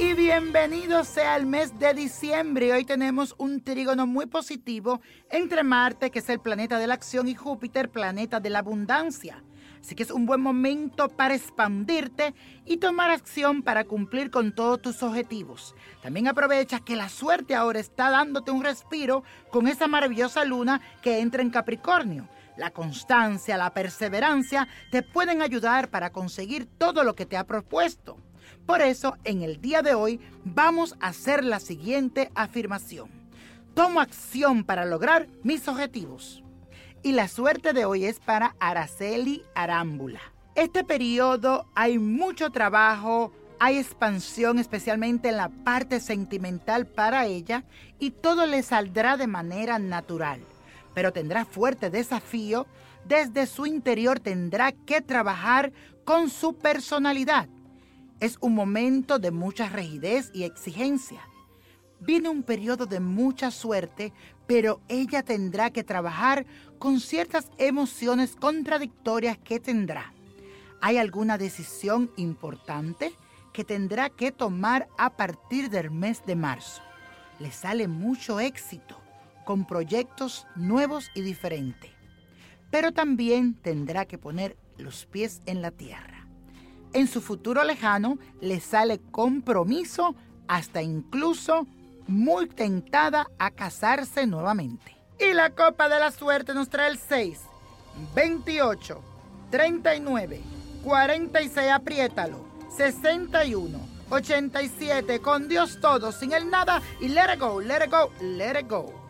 Bienvenido sea el mes de diciembre. Hoy tenemos un trígono muy positivo entre Marte, que es el planeta de la acción, y Júpiter, planeta de la abundancia. Así que es un buen momento para expandirte y tomar acción para cumplir con todos tus objetivos. También aprovecha que la suerte ahora está dándote un respiro con esa maravillosa luna que entra en Capricornio. La constancia, la perseverancia te pueden ayudar para conseguir todo lo que te ha propuesto. Por eso, en el día de hoy vamos a hacer la siguiente afirmación. Tomo acción para lograr mis objetivos. Y la suerte de hoy es para Araceli Arámbula. Este periodo hay mucho trabajo, hay expansión especialmente en la parte sentimental para ella y todo le saldrá de manera natural. Pero tendrá fuerte desafío, desde su interior tendrá que trabajar con su personalidad. Es un momento de mucha rigidez y exigencia. Viene un periodo de mucha suerte, pero ella tendrá que trabajar con ciertas emociones contradictorias que tendrá. ¿Hay alguna decisión importante que tendrá que tomar a partir del mes de marzo? Le sale mucho éxito con proyectos nuevos y diferentes, pero también tendrá que poner los pies en la tierra. En su futuro lejano le sale compromiso hasta incluso muy tentada a casarse nuevamente. Y la copa de la suerte nos trae el 6, 28, 39, 46, apriétalo, 61, 87, con Dios todo, sin el nada y let it go, let it go, let it go.